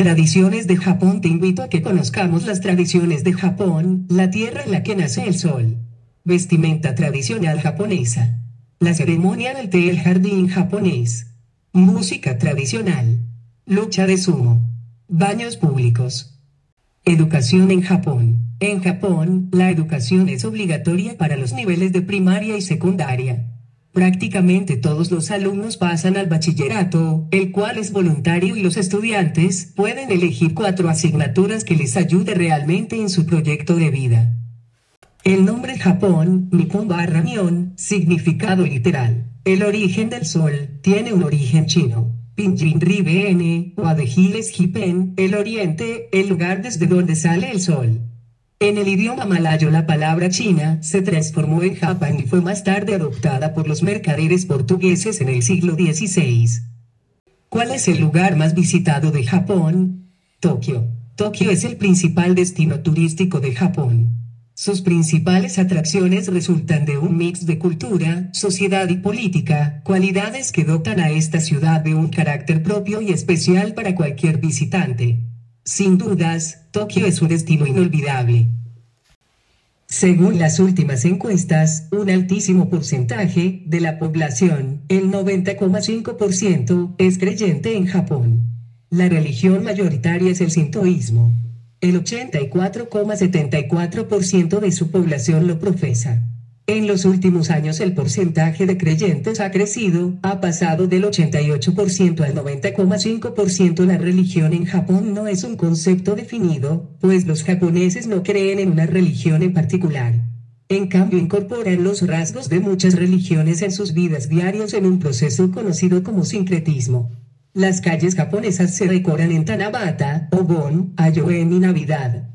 Tradiciones de Japón Te invito a que conozcamos las tradiciones de Japón, la tierra en la que nace el sol. Vestimenta tradicional japonesa. La ceremonia del té el jardín japonés. Música tradicional. Lucha de sumo. Baños públicos. Educación en Japón. En Japón, la educación es obligatoria para los niveles de primaria y secundaria. Prácticamente todos los alumnos pasan al bachillerato, el cual es voluntario y los estudiantes pueden elegir cuatro asignaturas que les ayude realmente en su proyecto de vida. El nombre Japón, Nippon barra Nyon, significado literal. El origen del sol, tiene un origen chino. Pinyin Ribn, o Adegiles Hipen, el oriente, el lugar desde donde sale el sol. En el idioma malayo la palabra china se transformó en Japán y fue más tarde adoptada por los mercaderes portugueses en el siglo XVI. ¿Cuál es el lugar más visitado de Japón? Tokio. Tokio es el principal destino turístico de Japón. Sus principales atracciones resultan de un mix de cultura, sociedad y política, cualidades que dotan a esta ciudad de un carácter propio y especial para cualquier visitante. Sin dudas, Tokio es un destino inolvidable. Según las últimas encuestas, un altísimo porcentaje de la población, el 90,5%, es creyente en Japón. La religión mayoritaria es el sintoísmo. El 84,74% de su población lo profesa. En los últimos años el porcentaje de creyentes ha crecido, ha pasado del 88% al 90,5%. La religión en Japón no es un concepto definido, pues los japoneses no creen en una religión en particular. En cambio incorporan los rasgos de muchas religiones en sus vidas diarias en un proceso conocido como sincretismo. Las calles japonesas se decoran en Tanabata, Obon, Ayoen y Navidad.